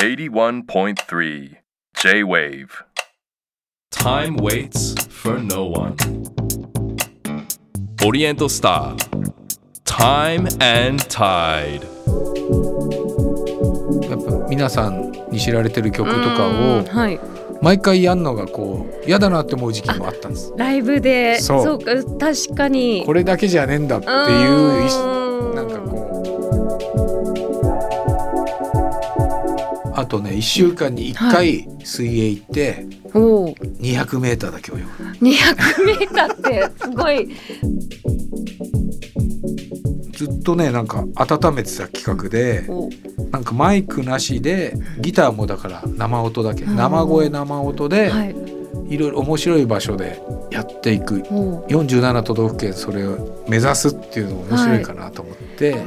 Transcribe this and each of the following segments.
81.3 J-Wave. Time waits for no one. Oriental Star. Time and Tide. やっぱ皆さんに知られてる曲とかをはい。毎回やんのがこう嫌だなって思う時期もあったんです。ライブで。そう。そうか確かに。これだけじゃねえんだっていうなんかこうあとね1週間に1回水泳行ってうお。お 200m だけ泳ぐ。200メーターってすごい。ずっとねなんか温めてた企画でお。なんかマイクなしでギターもだから生音だけうん生声生音ではい。いろいろ面白い場所でやっていく。お47都道府県それを目指すっていうのも面白いかなと思って、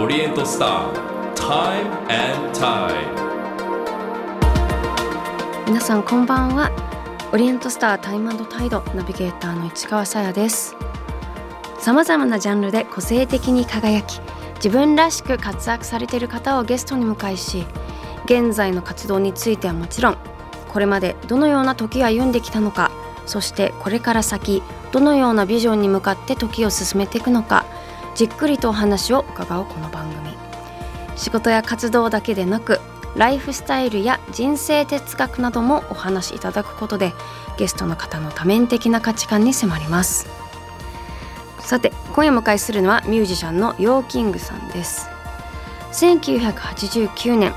Oriental Star. Time and Tide. 皆さんこんばんはオリエントスタータイムタイドナビゲーターの市川さやですさまざまなジャンルで個性的に輝き自分らしく活躍されている方をゲストに迎えし現在の活動についてはもちろんこれまでどのような時を歩んできたのかそしてこれから先どのようなビジョンに向かって時を進めていくのかじっくりとお話を伺うこの番組。仕事や活動だけでなくライフスタイルや人生哲学などもお話しいただくことでゲストの方の多面的な価値観に迫ります。さて今夜お迎えするのはミュージシャンの YO-KING さんです。1989年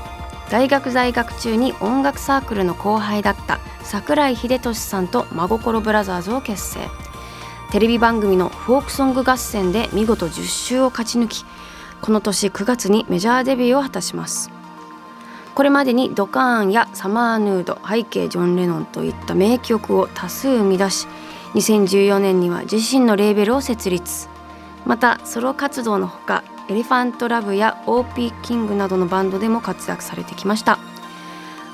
大学在学中に音楽サークルの後輩だった桜井秀俊さんと真心ブラザーズを結成。テレビ番組のフォークソング合戦で見事10週を勝ち抜きこの年9月にメジャーデビューを果たします。これまでにドカーンやサマーヌード拝啓ジョン・レノンといった名曲を多数生み出し2014年には自身のレーベルを設立。またソロ活動のほかエレファントラブや OP キングなどのバンドでも活躍されてきました。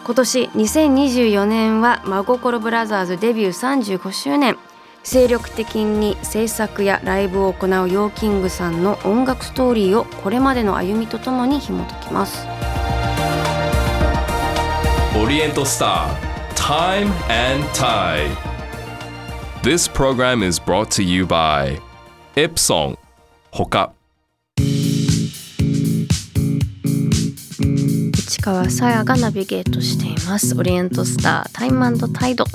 今年2024年は真心ブラザーズデビュー35周年。精力的に制作やライブを行う YO-KING さんの音楽ストーリーをこれまでの歩みとともに紐解きますオリエントスタータイムタイド This program is brought to you by エプソン。市川紗椰がナビゲートしています。オリエントスタータイムタイド。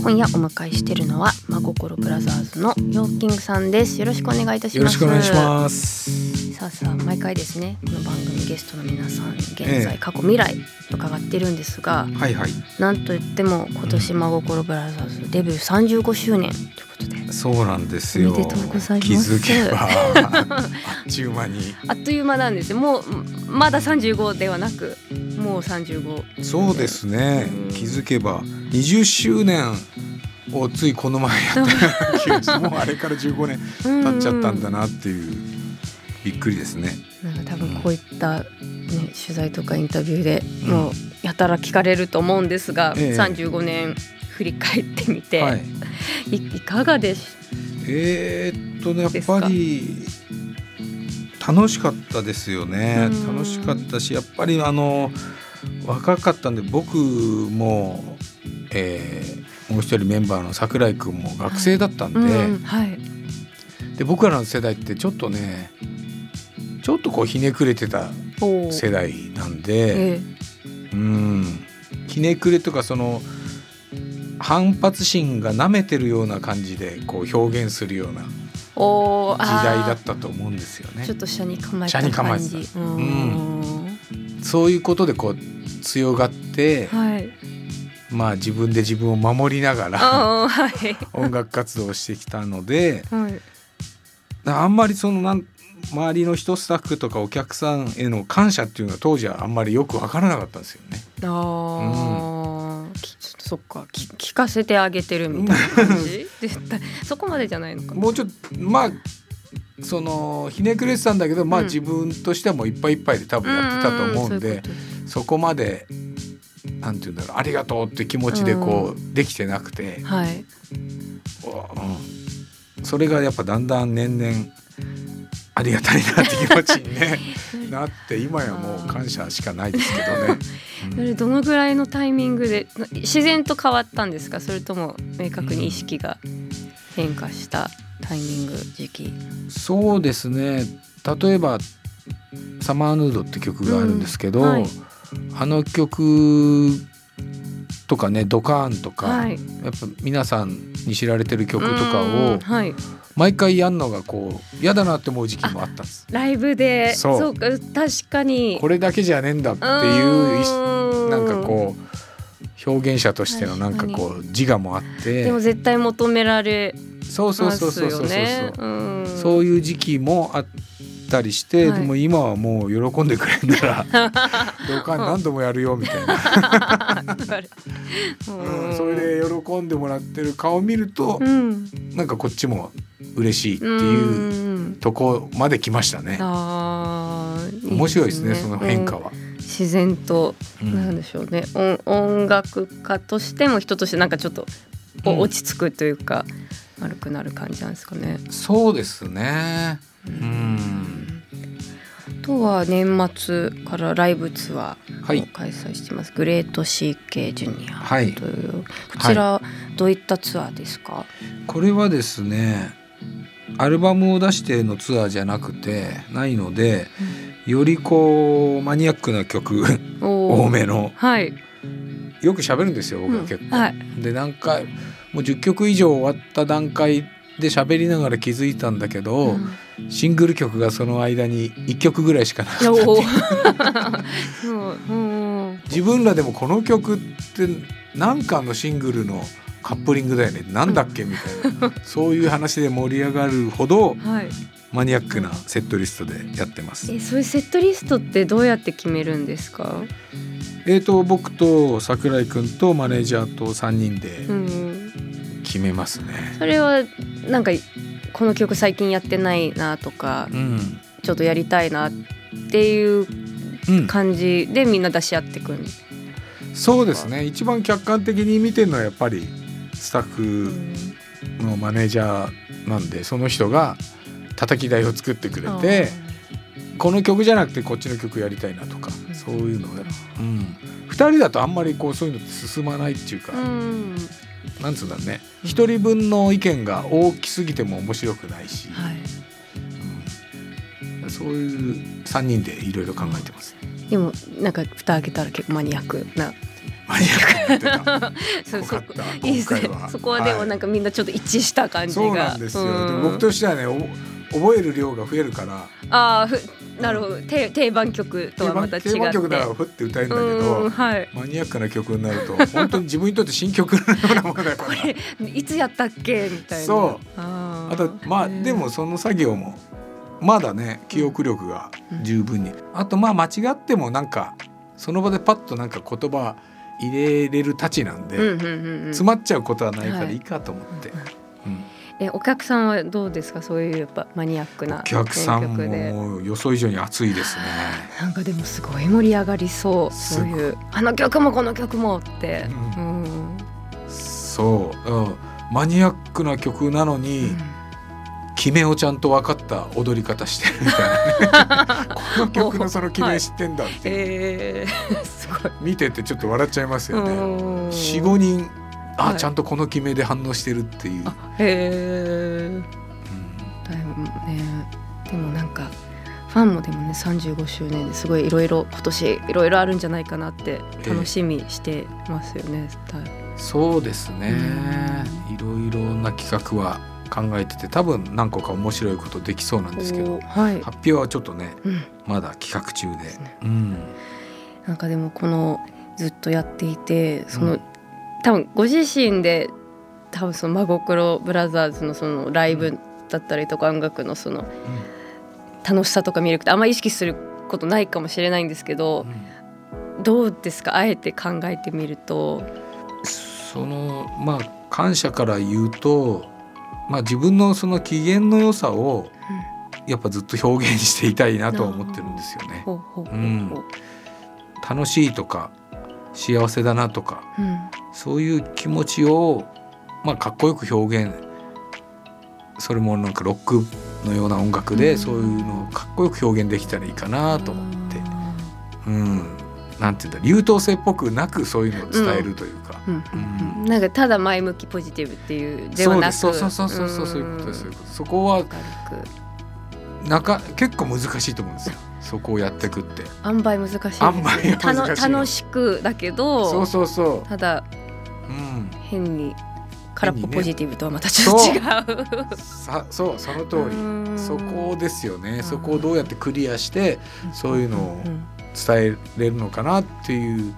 今夜お迎えしているのは真心ブラザーズのヨーキングさんです。よろしくお願いいたします。よろしくお願いします。さあさあ毎回ですね。この番組ゲストの皆さん現ええ。在過去未来伺ってるんですが、はいはい。なんといっても今年真心ブラザーズデビュー35周年ということで。そうなんですよ。おめでとうございます。気づけば。あっちゅう間に。あっという間なんですよ。もうまだ35ではなくもう35そうですね。うん。気づけば20周年をついこの前やったもうあれから15年経っちゃったんだなっていうびっくりですね。なんか多分こういった、ね、取材とかインタビューでもうやたら聞かれると思うんですが、ええ。35年振り返ってみて、はい。い、いかがでしえーっとねやっぱり楽しかったですよね。うん。楽しかったしやっぱりあの若かったんで僕も、えーもう一人メンバーの桜井君も学生だったんで,、うんはい。で僕らの世代ってちょっとねちょっとこうひねくれてた世代なんで、えうん。ひねくれとかその反発心がなめてるような感じでこう表現するようなえおー時代だったと思うんですよね。ちょ。っと下に構えた感じ。うん。そういうことでこう強がって、はい。まあ自分で自分を守りながらはい。音楽活動をしてきたのではい。あんまりそのなん周りの人スタッフとかお客さんへの感謝っていうのは当時はあんまりよく分からなかったんですよね。あー、きちょっとそっかき聞かせてあげてるみたいな感じ？絶対そこまでじゃないのかなもうちょっとまあそのひねくれてたんだけど、まあうん。自分としてはもういっぱいいっぱいで多分やってたと思うんで、そこまでなんて言うんだろうありがとうって気持ちでこう、できてなくて、はい。うん、それがやっぱだんだん年々ありがたいなって気持ちに、ね、なって今やもう感謝しかないですけどね。それどのぐらいのタイミングで自然と変わったんですか？それとも明確に意識が変化したタイミング時期、そうですね。例えば「サマーヌード」って曲があるんですけど、うんはい。あの曲とかね「ドカーン」とか、はい。やっぱ皆さんに知られてる曲とかをうんはい、毎回やんのがこう嫌だなって思う時期もあったんです。ライブで。そう。か確かに。これだけじゃねえんだっていううなんかこう表現者としてのなんかこう自我もあって。でも絶対求められそうそうそうそうそうそうそういう時期もあったりして、はい。でも今はもう喜んでくれるなら どうか何度もやるよみたいな、うん、それで喜んでもらってる顔を見ると、うん、なんかこっちも嬉しいってういうん。とこまで来ましたね。面白いですねその変化うん。は。自然と、うん。なんでしょうね。音音楽家としても人としてなんかちょっと、落ち着くというか丸くなる感じなんですかね。そうですね。うん。あとは年末からライブツアはい。ーを開催してます、グレート CK ジュニアはいとい。う、こちらどういったツアーですか、これはですねアルバムを出してのツアーじゃなくてないのでよりこうマニアックな曲多めの。はい、よく喋るんですよ僕は結構。うんはい。で何回もう10曲以上終わった段階で喋りながら気づいたんだけど、うん。シングル曲がその間に1曲ぐらいしかなかった。自分らでもこの曲って何かのシングルのカップリングだよね。なんだっけみたいな。そういう話で盛り上がるほどはい。マニアックなセットリストでやってます。えそういうセットリストってどうやって決めるんですか、えー、と僕と桜井君とマネージャーと3人でうん、決めますね。それはなんかこの曲最近やってないなとかうん、ちょっとやりたいなっていううん、感じでみんな出し合ってくる、そうですね。一番客観的に見てるのはやっぱりスタッうフんのマネージャーなんでその人が叩き台を作ってくれてこの曲じゃなくてこっちの曲やりたいなとかうん。そういうのをやうん、2人だとあんまりこうそういうのって進まないっていうか、うん。なんつうんだろうね。1人分の意見が大きすぎても面白くないし、はい、うん。そういう3人でいろいろ考えてます。でもなんか蓋開けたら結構マニアックなマニアックいいですね今回はそこはでもなんかみんなちょっと一致した感じが、そうなんですよ、うんで僕としてはねお覚える量が増えるから。ああふなるほど。定定番曲とはまた違って定番曲ならふって歌えるんだけうんど はい。マニアックな曲になると本当に自分にとって新曲のようなものだから。これいつやったっけみたいなそう。あーあとまあでもその作業もまだね記憶力が十分に、あとまあ間違ってもなんかその場でパッとなんか言葉入れれるたちなんで、うんうんうんうん。詰まっちゃうことはないからはいいい。かと思って、うんえお客さんはどうですか？そういうやっぱマニアックなお客さんも予想以上に熱いですね。なんかでもすごい盛り上がりそう。そういうあの曲もこの曲もって、ううん。そう、うん、マニアックな曲なのに、決めをちゃんと分かった踊り方してるみたいなね。この曲のその決め知ってんだっていう、えー、すごい。見ててちょっと笑っちゃいますよね。うん。45人あ、はい。ちゃんとこの決めで反応してるっていう、あへえうん。だいぶねでもなんかファンもでもね35周年ですごいいろいろ今年いろいろあるんじゃないかなって楽しみしてますよね。だい。そうですね。いろいろな企画は考えてて多分何個か面白いことできそうなんですけどはい、発表はちょっとねうん、まだ企画中で。すね。うん。なんかでもこのずっとやっていてその、うん。多分ご自身で多分その真心ブラザーズのそのライブだったりとか音楽のその楽しさとか魅力ってあんまり意識することないかもしれないんですけどどうですか？あえて考えてみると。そのまあ感謝から言うと、まあ、自分のその機嫌の良さをやっぱずっと表現していたいなとは思ってるんですよね。ほうん。楽しいとか幸せだなとかうん。そういう気持ちを、まあ、かっこよく表現それもなんかロックっのような音楽でそういうのをかっこよく表現できたらいいかなと思って、うん、なんていうんだ優等生っぽくなくそういうのを伝えるというか、なんかただ前向きポジティブっていうではなく。そうそうそうそうそうそういうことですそういうことそこはなか結構難しいと思うんですよ。そこをやってくって。塩梅難しいです楽しくだけどそうそうそただう、うん、変に空っぽポジティブとはまたちょっと違う。さそうその通り。うん。そこですよね。んそこをどうやってクリアしてそういうのをん伝えれるのかなっていう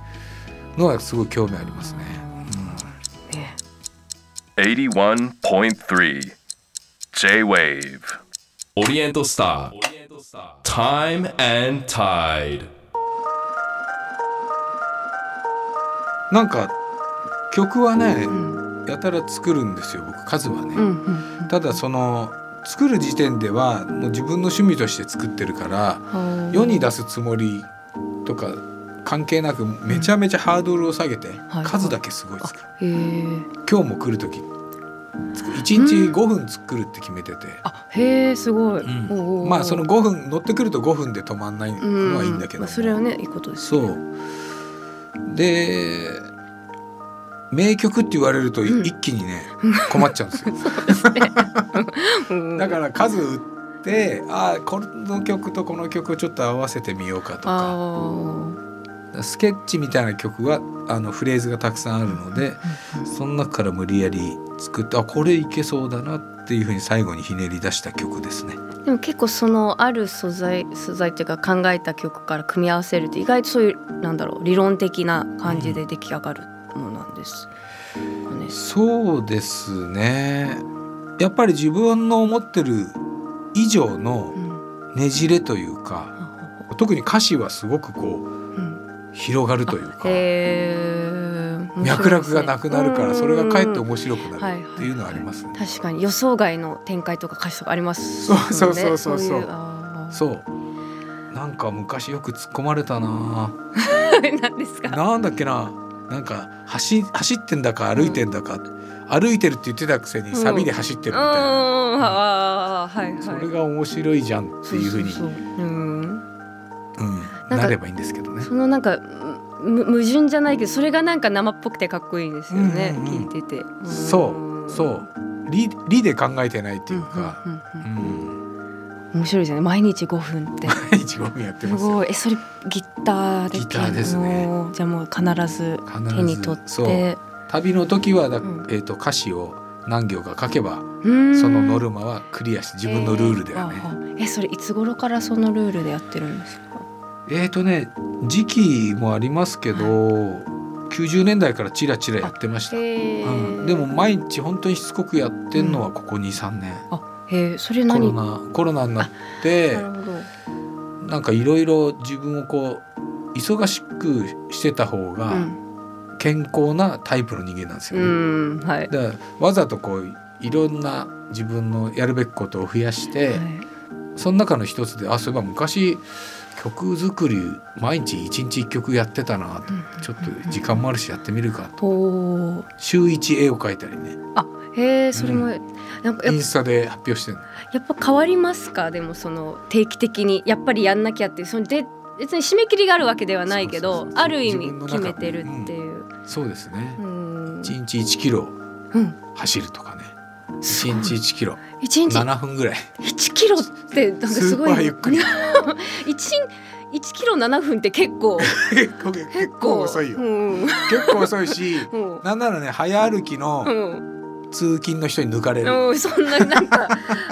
のはすごい興味ありますね。ね81.3 J-Wave オリエントスター Time and Tide. なんか曲はねうん。やたら作るんですよ僕数はね。うんうん。ただその作る時点ではもう自分の趣味として作ってるからうん。世に出すつもりとか関係なくめちゃめちゃハードルを下げてはい数だけすごい作る。へえ。今日も来る時。1日5分作るって決めてて。あへえすごい。うん。まあその5分乗ってくると5分で止まんないのはいいんだけども、まあそれはねいいことです。そう。で名曲って言われるとうん。一気にね、困っちゃうんですよ。うん。だから数てあこの曲とこの曲をちょっと合わせてみようかとかあスケッチみたいな曲はあのフレーズがたくさんあるのでその中から無理やり作ってあこれいけそうだなっていうふうに最後にひねり出した曲ですね。ーでも結構そのある素材素材っていうか考えた曲から組み合わせると意外とそういうなんだろう理論的な感じで出来上がるものなんですかね。そうですねやっぱり自分の思ってる以上のうん。ねじれというか特に歌詞はすごくこううん。広がるというかへー。脈絡がなくなるからそれがかえって面面白くなはいるっていうのはありますね。確かに予想外の展開とか歌詞とかありますそうそうそうそう。そうそう。なんか昔よく突っ込まれたな 何ですか？なんだっけななんか走走ってんだか歩いてんだか、歩いてるって言ってたくせにサビで走ってるみたいな、それが面白いじゃんっていうふうになればいいんですけどね。そのなんかむ矛盾じゃないけどそれがなんか生っぽくてかっこいいですよね、うんうんうん。聞いてて。そうそう。理理で考えてないっていうか、うんうんううんん、面白いですよね。毎日5分って。毎日5分やってすますよ。ごい。えそれギターでギターですね。じゃあもう必ず手に取って。旅の時はだ、ん。えー、と歌詞を何行か書けばそそのノルマはクリアして自分のルールではね。えーえそれいつ頃からそのルールでやってるんですか？えーとね時期もありますけど、90年代からチラチラやってました。うん、でも毎日本当にしつこくやってんのはここ23年、あへえそれコロ何ナコロナになってなんかいろいろ自分をこう忙しくしてた方がうん。健康なタイプの人間なんですよね。うんはい。だからわざとこういろんな自分のやるべきことを増やして、はい。その中の一つであそういえば昔曲作り毎日一日一曲やってたなと。ちょっと時間もあるしやってみるかと。週一絵を描いたりね。あへえそれも、なんかインスタで発表してるの？やっぱ変わりますか？でもその定期的に。やっぱりやんなきゃって。いうそので別に締め切りがあるわけではないけどある意味決めてるっていう。そうですね。うん。一日1キロうん。走るとかね。すごい。一日1キロ。一日7分ぐらい。1キロってなんかすごい。スーパーゆっくり。一一キロ7分って結構。結構遅いよ。うん。結構遅いし うん。なんならね早歩きうのん通勤の人に抜かれる。うん、そんななんか、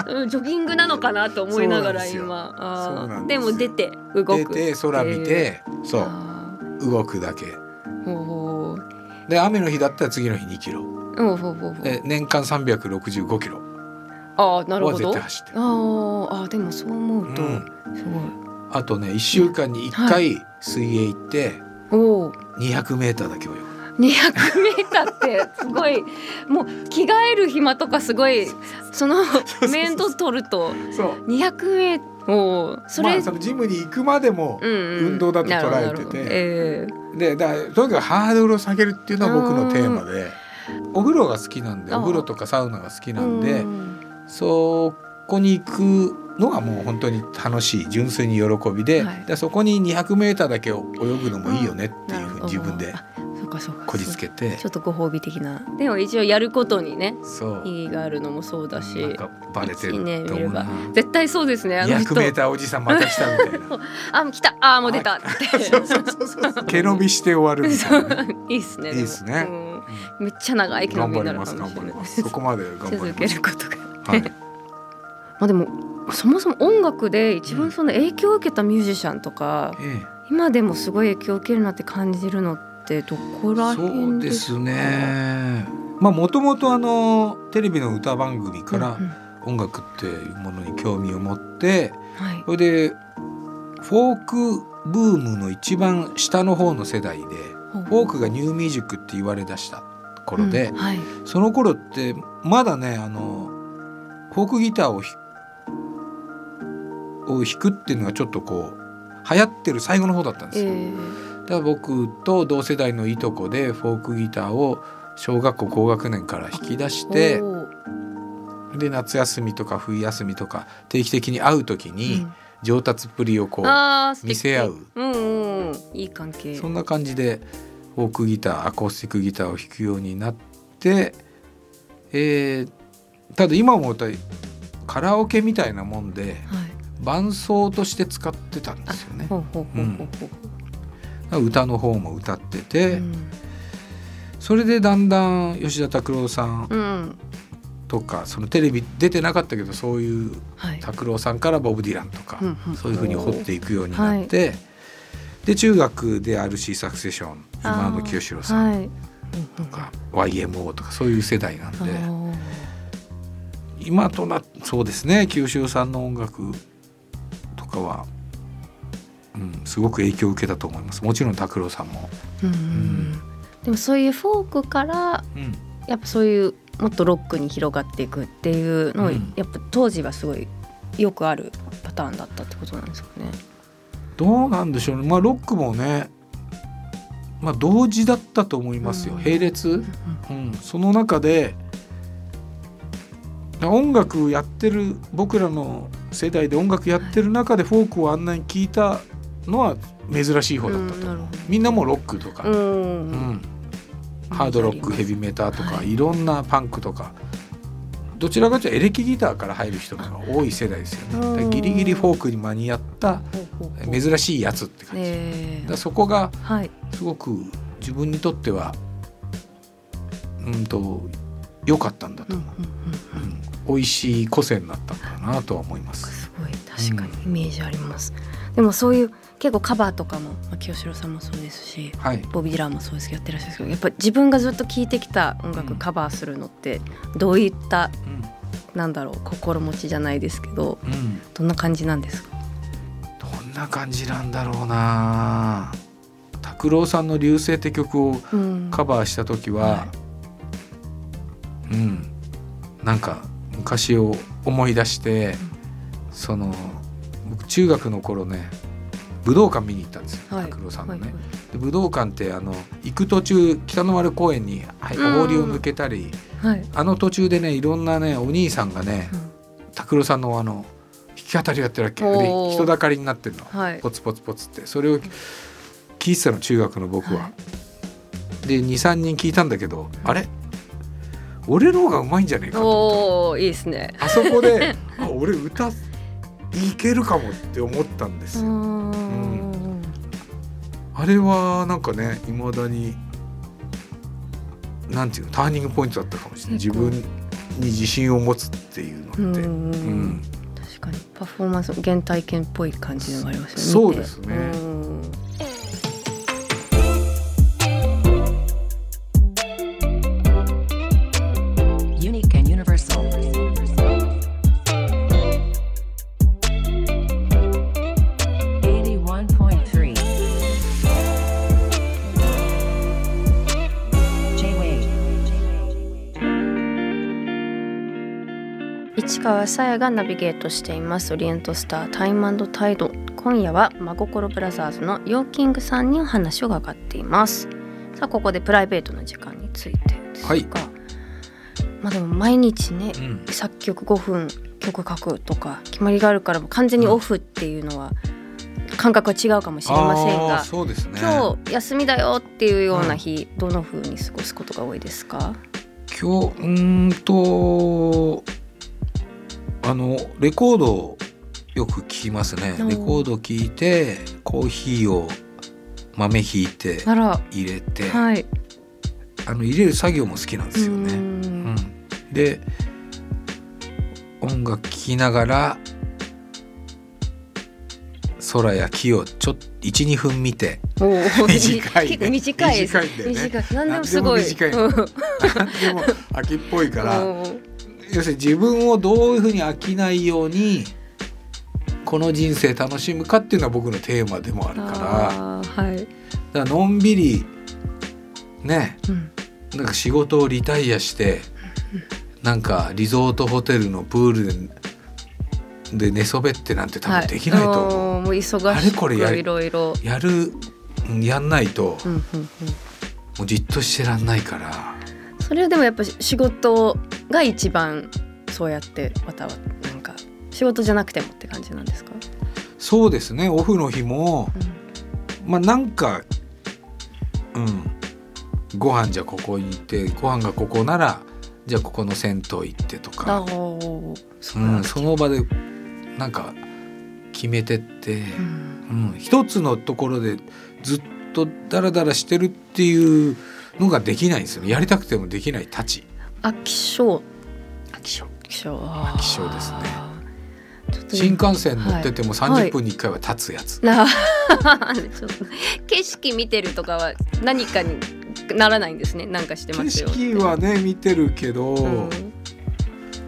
うん、ジョギングなのかなと思いながら今。でも出て動出くて空見てそう。あ動くだけ。で雨の日だったら次の日2キロ。で年間365キロ。あーなるはほどあーあーでもそう思うと、うん。すごい。あとね1週間に1回水泳行っておお200メーターだけ泳ぐ200メーターってすごいもう着替える暇とかすごいその面倒取るとそう。200メーターおーそれ、まあそのジムに行くまでもうんうん。運動だと捉えてて。なるほどなるほど。えでだからとにかくハードルを下げるっていうのは僕のテーマでお風呂が好きなんであお風呂とかサウナが好きーなんでうんそこに行くのがもう本当に楽しい純粋に喜びで,、はい。でそこに 200m だけ泳ぐのもいいよねっていうふうに自分でかそうかこじつけて。ちょっとご褒美的な。でも一応やることにねそう。意義があるのもそうだし。なんかバレてるね見れば。絶対そうですねあの人。200m おじさんまた来たみたいなあもう来た。あもう出た。って。毛伸びして終わるみたいなね。いいっすねいいっすね。うん。めっちゃ長い毛伸びになるかもしれない。頑張りますそこまで頑張続ります。けることが。はい。まあでもそもそも音楽で一番その影響を受けたミュージシャンとか、え。今でもすごい影響を受けるなって感じるのってどこらえそう辺ですか？ですね。まあもともとあのテレビの歌番組からうんうん。音楽っていうものに興味を持ってはい。それでフォークブームの一番下の方の世代でフォークがニューミュージックって言われ出した頃で、うんはい。その頃ってまだねあのフォークギターをひを弾くっていうのがちょっとこう流行ってる最後の方だったんですよ。えだ僕と同世代のいとこでフォークギターを小学校高学年から弾き出しー。てで夏休みとか冬休みとか定期的に会う時にうん。上達っぷりをこう見せ合う。うんうんうん。いい関係。そんな感じでフォークギターアコースティックギターを弾くようになって、えーただ今思うとカラオケみたいなもんではい。伴奏として使ってたんですよね。ほうほうほうほう歌の方も歌ってて、うん。それでだんだん吉田拓郎さんうん。とかそのテレビ出てなかったけどそういうはい。拓郎さんからボブ・ディランとか、そういうふうに掘っていくようになって、で中学で RC サクセション今の清志郎さんはい。とか、YMO とかそういう世代なんで。今となそうですね清志郎さんの音楽とかは、うん、すごく影響を受けたと思います。もちろん拓郎さんも、うんうんでもそういうフォークからうん、やっぱそういうもっとロックに広がっていくっていうのを、うん。やっぱ当時はすごいよくあるパターンだったってことなんですかね。どうなんでしょうね。まあロックもねまあ同時だったと思いますよ、うん。並列、うん、その中で音楽やってる僕らの世代で音楽やってる中でフォークをあんなに聞いたのは珍しい方だったと。思う、みんなもうロックとか、うん。うん。ハードロックヘビメタとか、はい。い、ろんなパンクとか。どちらかというとエレキギターから入る人が多い世代ですよね。ギリギリフォークに間に合った珍しいやつって感じ、え。だそこがすごく自分にとってはうんと良かったんだと思う、うん美味しい個性になったんだなとは思います。すごい。確かにイメージあります、でもそういう結構カバーとかも、まあ、清志郎さんもそうですしはい、ボビー・ディランもそうですけどやってらっしゃるんですけどやっぱ自分がずっと聴いてきた音楽うん。カバーするのってどういったうんなんだろう心持ちじゃないですけどうん、どんな感じなんですか？どんな感じなんだろうな。拓郎さんの「流星」って曲をうん。カバーした時は、はうん。なんか昔を思い出して、その僕中学の頃ね武道館見に行ったんですよはい。拓郎さんのね。はいで武道館ってあの行く途中北の丸公園にお堀を抜けたり、はい。あの途中でねいろんなねお兄さんがね拓郎さんのあの弾き語りやってるわけ。で人だかりになってるの、はい。ポツポツポツって。それを聞いてたの中学の僕は。はで23人聞いたんだけどあれ？俺の方がうまいんじゃねえかと思いいですね。たあそこで あ俺歌いけるかもって思ったんですうよ。んあれはなんかねいまだになんていうのターニングポイントだったかもしれない。自分に自信を持つっていうのって。うんうん確かに。パフォーマンス原体験っぽい感じのがありますよねそうですね川さやがナビゲートしていますオリエントスター Time and Tide 今夜は真心ブラザーズのヨーキングさんにお話を伺っています。さあここでプライベートな時間についてですが、はい。まあでも毎日ねうん。作曲5分曲書くとか決まりがあるから完全にオフっていうのは感覚は違うかもしれませんが、そうですね。今日休みだよっていうような日、どの風に過ごすことが多いですか？今日うーんとあのレコードをよく聞きますね。レコード聞いてコーヒーを豆ひいて入れて、はい。あの入れる作業も好きなんですよね。うーうん。んで音楽聴きながら空や木をちょっと12分見て 短いね。結構短いです。短いんだよね。短い。何でもすごい。短いうん。でも秋っぽいからうん要するに自分をどういうふうに飽きないようにこの人生楽しむかっていうのは僕のテーマでもあるからはい。だからのんびりねうんなんか仕事をリタイアしてなんかリゾートホテルのプールでで寝そべってなんて多分できないと思う、はい、もう忙しくあれこれやりいろいろ。やるうんやんないとうんうんうん。もうじっとしてらんないからそれはでもやっぱ仕事が一番そうやってまたはなんか仕事じゃなくてもって感じなんですか？そうですね。オフの日もまあなんかうん。ご飯じゃここ行ってご飯がここならじゃあここの銭湯行ってとあか、おそうん、その場でなんか決めてって、うん。うん、一つのところでずっとダラダラしてるっていうのができないんですよね。やりたくてもできないたち。飽き性飽き性飽き性飽き性ですね。新幹線乗っててもはい。30分に1回は立つやつ、な ちょっと景色見てるとかは何かにならないんですね。なんかしてま景すよって。色はね見てるけど、うん。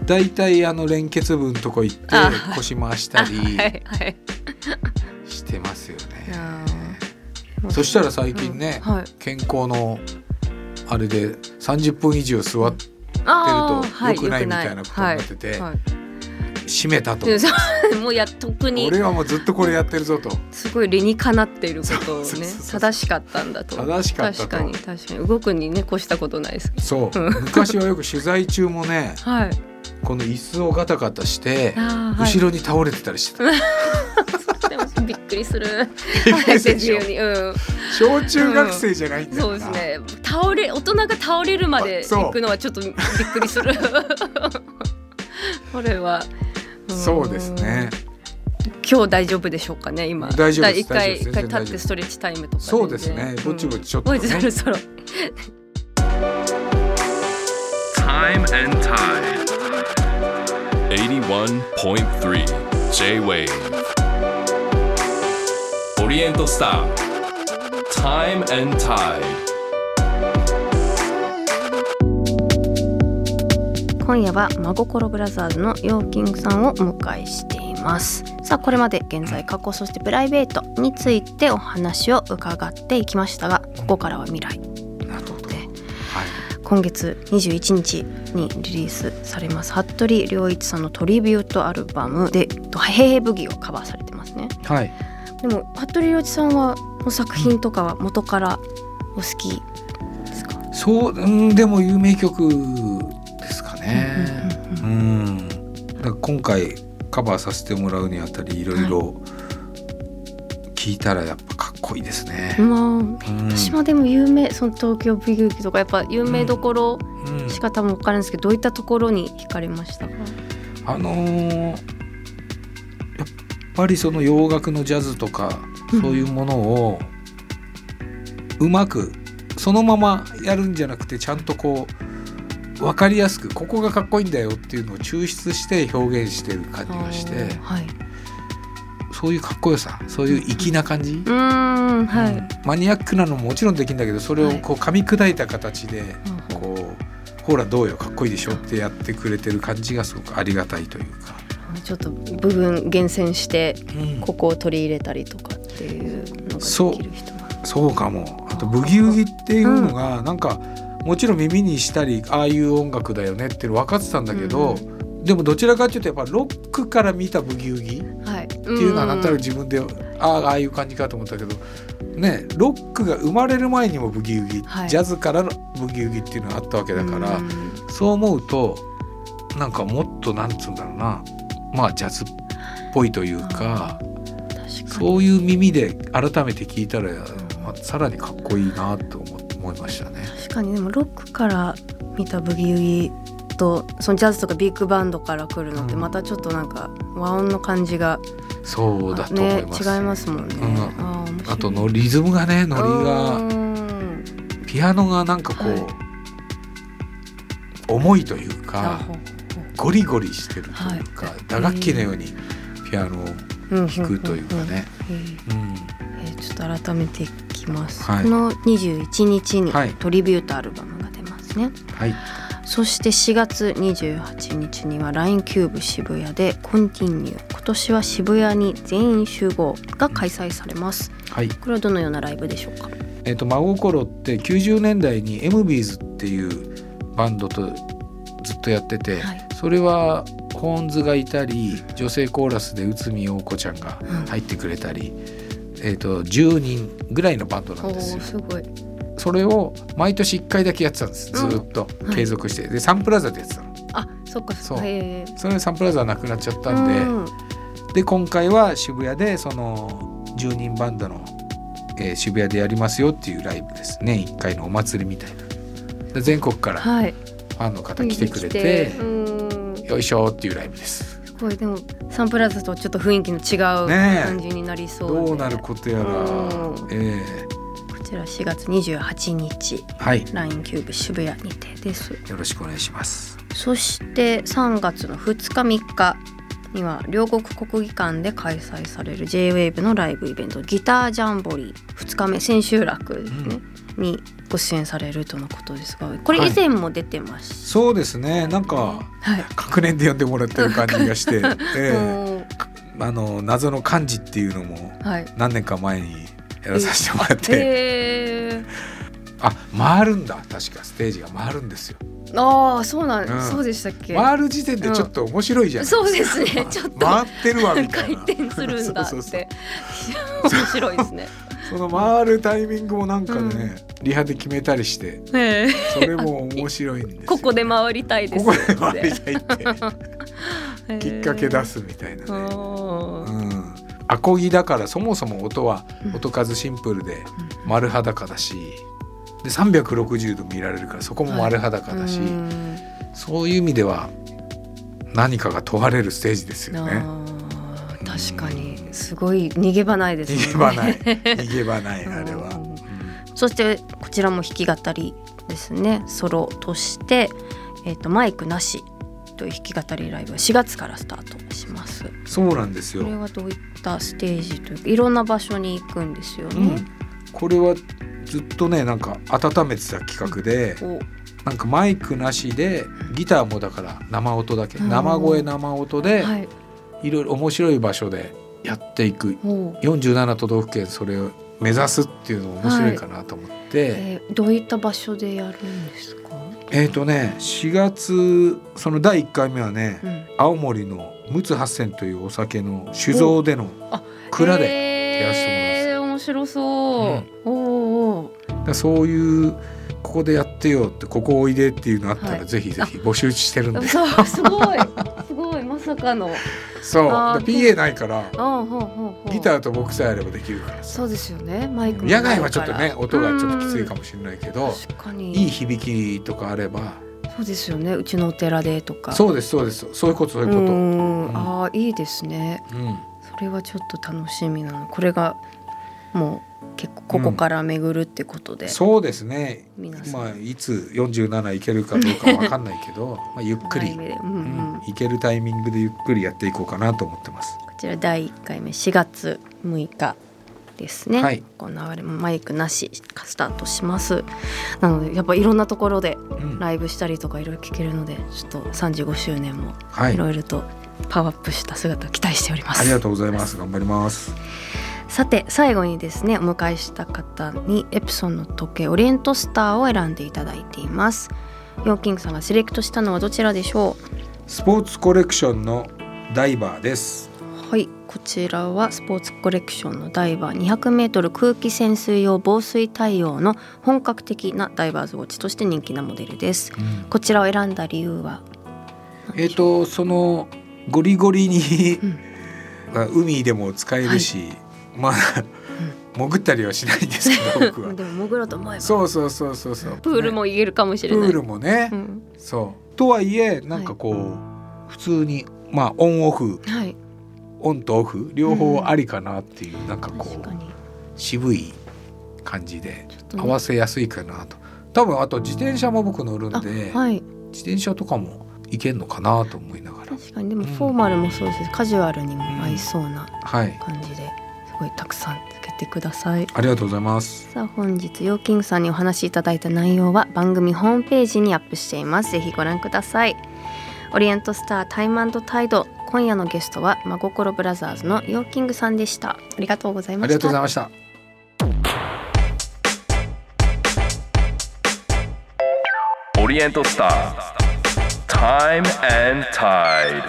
だいたいあの連結部のとこ行ってあ腰回したりはいはい。してますよね。あー。そしたら最近ね、はい。健康のあれで30分以上座ってあーはい良くないみたいなことになっててはい。はい。締めたと、もうや特に。俺はもうずっとこれやってるぞと。すごい理にかなっていることをねそうそうそうそう。正しかったんだと。正しかったと。確かに確かに。動くにね越したことないです。そう。うん。昔はよく取材中もねはい。この椅子をガタガタしてはい。後ろに倒れてたりしてた、びっくりする。びっくりするでしょ。早く言うように。うん。小中学生じゃないんだそから、うですね倒れ大人が倒れるまであそう。行くのはちょっとびっくりする。これは。ん。そうですね。今日大丈夫でしょうかね今。大丈夫です一回大丈夫です。一回立っ全然大丈夫てストレッチタイムとかそうですね。ぼちぼちちょっとね。ぼちそろそろ Time and Tide. 81.3 J-Wave オリエントスター Time and Tide 今夜は真心ブラザーズのヨーキングさんをお迎えしています。さあこれまで現在過去そしてプライベートについてお話を伺っていきましたがここからは未来。なるほど。ではい。今月21日にリリースされます服部良一さんのトリビュートアルバムで「ヘイブギ」をカバーされてますね。はい。でも服部良一さんはの作品とかは元からお好きですか、そううんでも有名曲ね。ううんだ今回カバーさせてもらうにあたりいろいろ聞いたらやっぱかっこいいですね。まあうん。私はでも有名その東京ブギウギとかやっぱ有名どころうん。しか多分分からないんですけどどういったところに惹かれました？か、あのーやっぱりその洋楽のジャズとかうん。そういうものをうまくそのままやるんじゃなくてちゃんとこう分かりやすくここがかっこいいんだよっていうのを抽出して表現してる感じがしてはい、そういうかっこよさそういう粋な感じ、うーんはい、うん。マニアックなのももちろんできるんだけどそれをこう噛み砕いた形でうん。こうほらどうよかっこいいでしょってやってくれてる感じがすごくありがたいというか。ちょっと部分厳選してうん。ここを取り入れたりとかっていうのができる人もそう。かも。あとブギウギっていうのがなんかもちろん耳にしたりああいう音楽だよねっていうの分かってたんだけど、でもどちらかっていうとやっぱロックから見たブギウギっはい、ってていうのはなんとなく自分でああああいう感じかと思ったけどねロックが生まれる前にもブギウギ、はい。ジャズからのブギウギっていうのがあったわけだから、そう思うとなんかもっとなんつうんだろうな。まあジャズっぽいというかそういう耳で改めて聞いたら、まあ、さらにかっこいいなと思思いましたね。確かにでもロックから見たブギウギとそのジャズとかビッグバンドから来るのってうん。またちょっとなんか和音の感じが、そうだと思ねいます。違いますもんね。うん。ああとのリズムがねノリうがん。ピアノがなんかこう、はい。重いというあかゴリゴリしてるというか、はい。打楽器のようにピアノを弾くというかね。ちょっと改めていきます、はい。この21日にはい。トリビュートアルバムが出ますね、はい。そして4月28日には LINE キューブ渋谷でコンティニュー。今年は渋谷に全員集合が開催されます。はい。これはどのようなライブでしょうか？えっと真心って90年代に MB's っていうバンドとずっとやってて、はい。それはホーンズがいたり女性コーラスで内海陽子ちゃんがうん。入ってくれたり、えっと10人ぐらいのバンドなんおですよ。ー。すごい。それを毎年1回だけやってたんですずうん。ーっとはい。継続して、でサンプラザでやってたの。あそっかそう。へー。それでサンプラザなくなっちゃったんで、うん。で今回は渋谷でその10人バンドの、えー渋谷でやりますよっていうライブです年1回のお祭りみたいな。で全国からフはい。ァンの方来てくれて来うん。よいしょっていうライブですすごい。でもサンプラザとちょっと雰囲気の違う感じになりそうで、どうなることやら。うん。えこちら4月28日。ーはい。LINE キューブ渋谷にてです。よろしくお願いします。そして3月の2日3日には両国国技館で開催される J-WAVE のライブイベントギタージャンボリー2日目千秋楽ですね、にご出演されるとのことですがこれ以前も出てます、そうですね。なんかはい。確年で呼んでもらってる感じがして、えおー。ーあの謎の漢字っていうのもはい。何年か前にやらさせてもらって。へあ回るんだ。確かステージが回るんですよ。ーああそうなん、うん。そうでしたっけ？回る時点でちょっと面白いじゃないそうですね。ちょっと回ってるわみたい 回な転するんだって。面白いですねその回るタイミングもなんかね、うん。リハで決めたりしてへそれも面白いんですよ。ここで回りたいですここで回りたいって。へーきっかけ出すみたいなね、うん、アコギだからそもそも音はうん。音数シンプルで丸裸だしで360度見られるからそこも丸裸だし、うんそういう意味では何かが問われるステージですよね。確かにすごい逃げ場ないです逃げ場ない 逃げ場ないあれは。うんうんそしてこちらも弾き語りですねソロとして、えー、とマイクなしという弾き語りライブは4月からスタートします。そうなんですよ。これはどういったステージというかいろんな場所に行くんですようねん。これはずっとねなんか温めてた企画でおなんかマイクなしでギターもだから生音だけうん生声生音ではい。いろいろ面白い場所でやっていく。お47都道府県それを目指すっていうのも面白いかなと思って、えーどういった場所でやるんですか？えっ、とね4月その第1回目はね、うん。青森の陸奥八泉というお酒の酒造でのあ蔵ででやらせてもらいます。えー、面白そう。うん。おそういうここでやってよってここおいでっていうのあったら、はい。ぜひぜひ募集してるんで。すごいすごい。まさかの。そう。PA ないからギターと僕さえあればできるからさ。そうですよね。マイク野外はちょっとね音がちょっときついかもしれないけどいい響きとかあれば。そうですよね。うちのお寺でとか。そうですそうです。そういうことそういうこと。ああいいですね。うん。それはちょっと楽しみなの。これがもう結構ここから巡るってことで、そうですね。皆さん。まあいつ47いけるかどうかわかんないけど まあゆっくり、うんううん。ん、いけるタイミングでゆっくりやっていこうかなと思ってます。こちら第1回目4月6日ですね、はい。行われマイクなしスタートします。なのでやっぱいろんなところでうん。ライブしたりとかいろいろ聞けるのでちょっと35周年もはい。いろいろとパワーアップした姿を期待しております、ありがとうございます。頑張ります。さて最後にですねお迎えした方にエプソンの時計オリエントスターを選んでいただいています。ヨーキングさんがセレクトしたのはどちらでしょスポーツコレクションのダイバーです。うはいこちらはスポーツコレクションのダイバー。200m 空気潜水用防水対応の本格的なダイバーズウォッチとして人気なモデルです。こちらを選んだ理由はえっ、とそのゴリゴリに、うん。まあ海でも使えるし、まあ、潜ったりはしないんですけど 僕は。でも潜ろうと思えば。そうそうそうそうそう。プールも言えるかもしれない。プールもね、うん。そう。とはいえなんかこう、普通にまあオンオフはい。オンとオフ両方ありかなっていう、なんかこう渋い感じで合わせやすいかなと。多分あと自転車も僕乗るんあで、はい。自転車とかもいけんのかなと思いながら。確かに。でもフォーマルもそうです。しカジュアルにも合いそうなはい。感じで。すごいたくさんつけてください。ありがとうございます。さあ本日ヨーキングさんにお話しいただいた内容は番組ホームページにアップしています。ぜひご覧ください。オリエントスター Time and Tide。今夜のゲストは真心ブラザーズのヨーキングさんでした。ありがとうございました。ありがとうございました。オリエントスター Time and Tide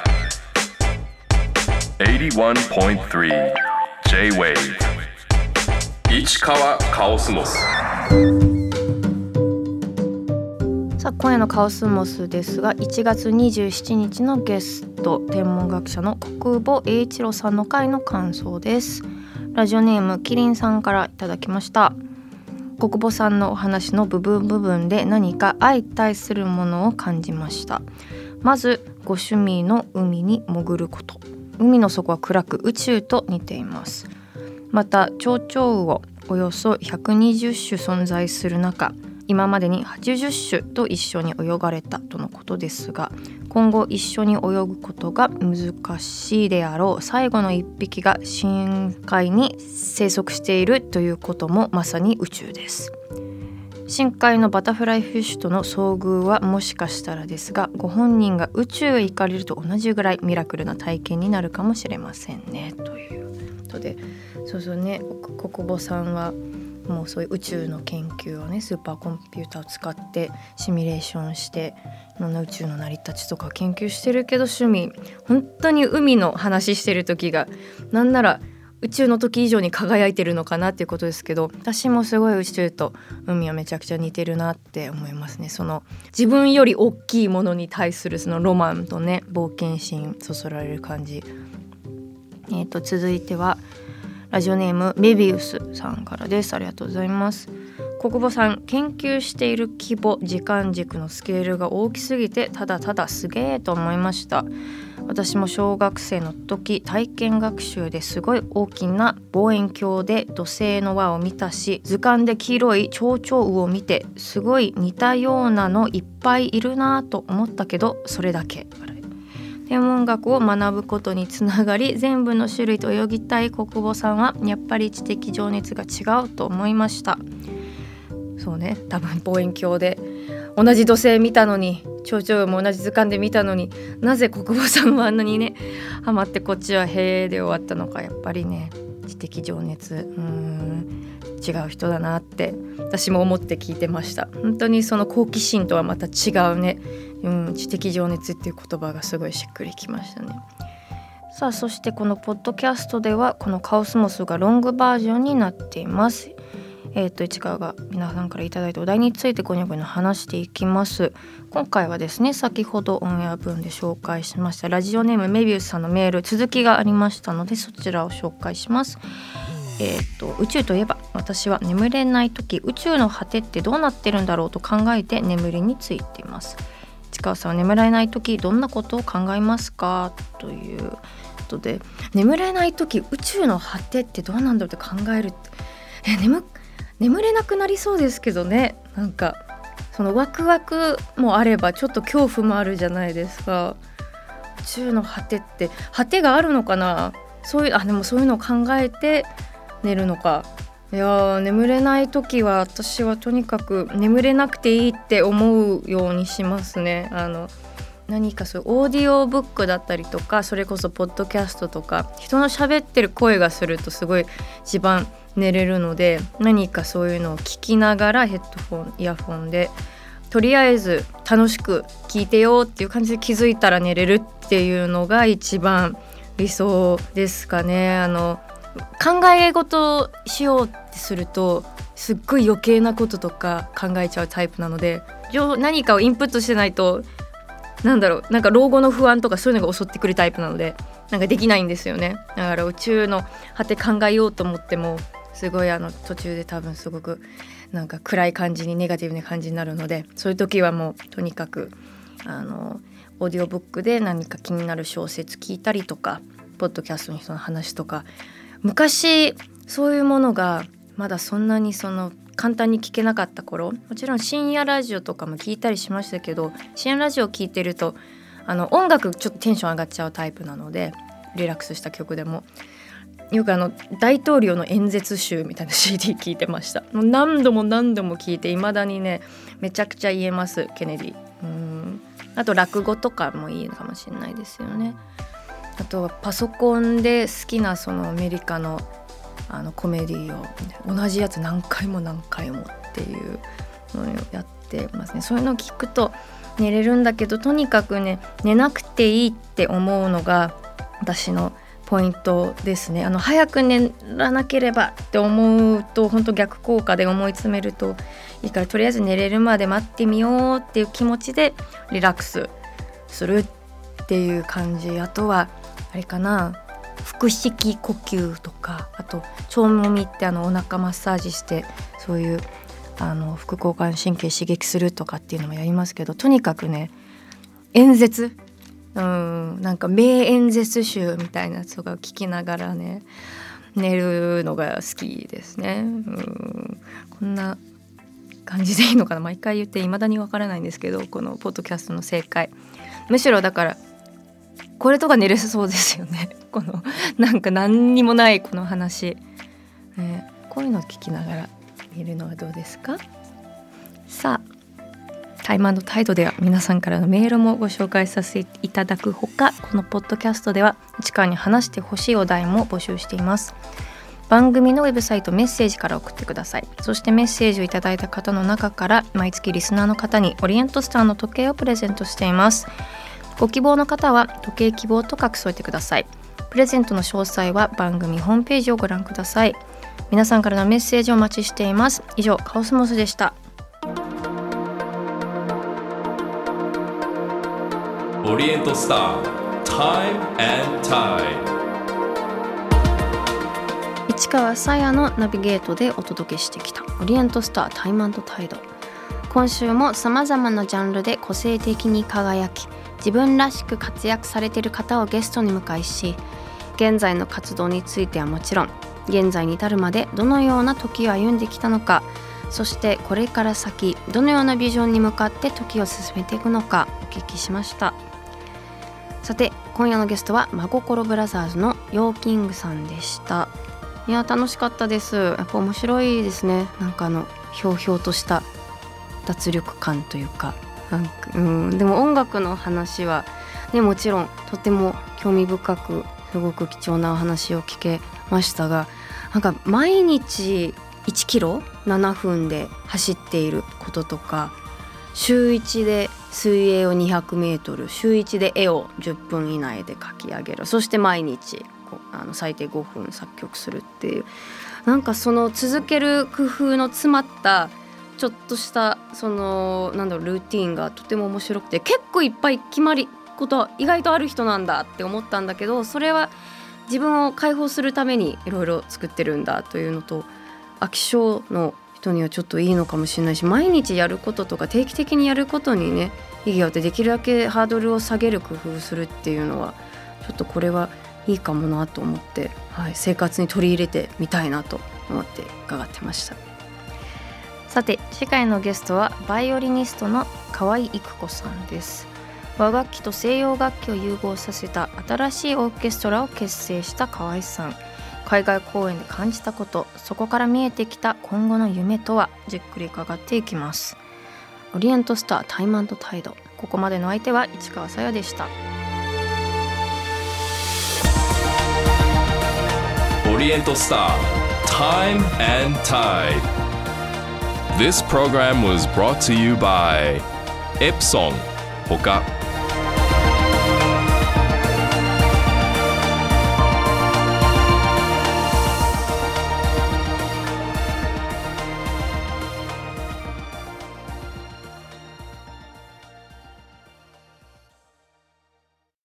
81.3 J-Wave 市川カオスモス。さあ今夜のカオスモスですが1月27日のゲスト天文学者の国母栄一郎さんの回の感想です。ラジオネームキリンさんからいただきました。国母さんのお話の部分部分で何か相対するものを感じました。まずご趣味の海に潜ること。海の底は暗く宇宙と似ています。また蝶々魚およそ120種存在する中今までに80種と一緒に泳がれたとのことですが今後一緒に泳ぐことが難しいであろう最後の一匹が深海に生息しているということもまさに宇宙です。深海のバタフライフィッシュとの遭遇はもしかしたらですがご本人が宇宙へ行かれると同じぐらいミラクルな体験になるかもしれませんね。ということでそうそうねこ国母さんはもうそういう宇宙の研究をねスーパーコンピューターを使ってシミュレーションしていろんな宇宙の成り立ちとか研究してるけど趣味本当に海の話してる時がなんなら宇宙の時以上に輝いてるのかなっていうことですけど私もすごい宇宙と海はめちゃくちゃ似てるなって思いますね。その自分より大きいものに対するそのロマンとね冒険心そそられる感じ。えー、と続いてはラジオネームメビウスさんからです。ありがとうございます。国母さん研究している規模時間軸のスケールが大きすぎてただただすげえと思いました。私も小学生の時体験学習ですごい大きな望遠鏡で土星の輪を見たし図鑑で黄色い蝶々魚を見てすごい似たようなのいっぱいいるなぁと思ったけどそれだけ。天文学を学ぶことにつながり全部の種類と泳ぎたい国母さんはやっぱり知的情熱が違うと思いました。そうね多分望遠鏡で同じ土星見たのに蝶々も同じ図鑑で見たのになぜ国母さんはあんなにねハマってこっちは「へえ」で終わったのかやっぱりね知的情熱うん違う人だなって私も思って聞いてました。本当にその好奇心とはまた違うね、うん、知的情熱っていう言葉がすごいしっくりきましたね。さあそしてこのポッドキャストではこのカオスモスがロングバージョンになっています。えー、と市川が皆さんからいただいたお題についてごにょごにょ話していきます。今回はですね先ほどオンエア分で紹介しました。ラジオネームメビウスさんのメール続きがありましたのでそちらを紹介します。えー、と宇宙といえば私は眠れない時宇宙の果てってどうなってるんだろうと考えて眠りについています。市川さんは眠れない時どんなことを考えますか？ということで眠れない時宇宙の果てってどうなんだろうって考える。え眠眠れなくなりそうですけどね。なんかそのワクワクもあればちょっと恐怖もあるじゃないですか。宇宙の果てって果てがあるのかな？そういうあでもそういうのを考えて寝るのか。いやー眠れない時は私はとにかく眠れなくていいって思うようにしますね。あの何かそういうオーディオブックだったりとかそれこそポッドキャストとか人の喋ってる声がするとすごい一番寝れるので何かそういうのを聞きながらヘッドフォンイヤホンでとりあえず楽しく聞いてよっていう感じで気づいたら寝れるっていうのが一番理想ですかね。あの考え事しようってするとすっごい余計なこととか考えちゃうタイプなので何かをインプットしてないとなんだろうなんか老後の不安とかそういうのが襲ってくるタイプなのでなんかできないんですよねだから宇宙の果て考えようと思ってもすごいあの途中で多分すごくなんか暗い感じにネガティブな感じになるのでそういう時はもうとにかくあのオーディオブックで何か気になる小説聞いたりとかポッドキャストの人の話とか。昔そういうものがまだそんなにその簡単に聞けなかった頃もちろん深夜ラジオとかも聞いたりしましたけど深夜ラジオ聞いてるとあの音楽ちょっとテンション上がっちゃうタイプなのでリラックスした曲でも。よくあの大統領の演説集みたいな CD 聞いてました。もう何度も何度も聞いていまだにねめちゃくちゃ言えますケネディ。うん。あと落語とかもいいかもしれないですよね。あとはパソコンで好きなそのアメリカのあのコメディを同じやつ何回も何回もっていうのをやってますね。そういうのを聞くと寝れるんだけどとにかくね寝なくていいって思うのが私のポイントですね。あの早く寝らなければって思うと本当逆効果で思い詰めるといいからとりあえず寝れるまで待ってみようっていう気持ちでリラックスするっていう感じ。あとはあれかな。腹式呼吸とかあと腸もみってあのお腹マッサージしてそういうあの副交感神経刺激するとかっていうのもやりますけどとにかくね演説うん。なんか名演説集みたいなやつとか聞きながらね寝るのが好きですね。うん。こんな感じでいいのかな？毎回言って未だにわからないんですけどこのポッドキャストの正解。むしろだからこれとか寝れそうですよね。このなんか何にもないこの話、ね、こういうのを聞きながら見るのはどうですか？さあタイム態度では皆さんからのメールもご紹介させていただくほかこのポッドキャストでは市川に話してほしいお題も募集しています。番組のウェブサイトメッセージから送ってください。そしてメッセージをいただいた方の中から毎月リスナーの方にオリエントスターの時計をプレゼントしています。ご希望の方は時計希望と書き添えてください。プレゼントの詳細は番組ホームページをご覧ください。皆さんからのメッセージをお待ちしています。以上カオスモスでした。オリエントスター Time and Tide 市川さやのナビゲートでお届けしてきたオリエントスタータイムタイド今週もさまざまなジャンルで個性的に輝き自分らしく活躍されている方をゲストに迎えし現在の活動についてはもちろん現在に至るまでどのような時を歩んできたのかそしてこれから先どのようなビジョンに向かって時を進めていくのかお聞きしました。さて今夜のゲストは真心ブラザーズのヨーキングさんでした。いや楽しかったです。やっぱ面白いですね。なんかあのひょうひょうとした脱力感というか。なんかうんでも音楽の話はねもちろんとても興味深くすごく貴重なお話を聞けましたがなんか毎日1キロ？7分で走っていることとか週1で水泳を 200m 週1で絵を10分以内で描き上げる。そして毎日あの最低5分作曲するっていう。なんかその続ける工夫の詰まったちょっとしたそのなんだろうルーティンがとても面白くて結構いっぱい決まりこと意外とある人なんだって思ったんだけどそれは自分を解放するためにいろいろ作ってるんだというのと飽き性の人にはちょっといいのかもしれないし毎日やることとか定期的にやることにね意義があってできるだけハードルを下げる工夫するっていうのはちょっとこれはいいかもなと思って、はい、生活に取り入れてみたいなと思って伺ってました。さて次回のゲストはバイオリニストの河合育子さんです。和楽器と西洋楽器を融合させた新しいオーケストラを結成した河合さん。海外公演で感じたことそこから見えてきた今後の夢とはじっくり伺っていきます。オリエントスタータイムタイドここまでの相手は市川さやでした。オリエントスター Time and Tide This program was brought to you by Epson ほか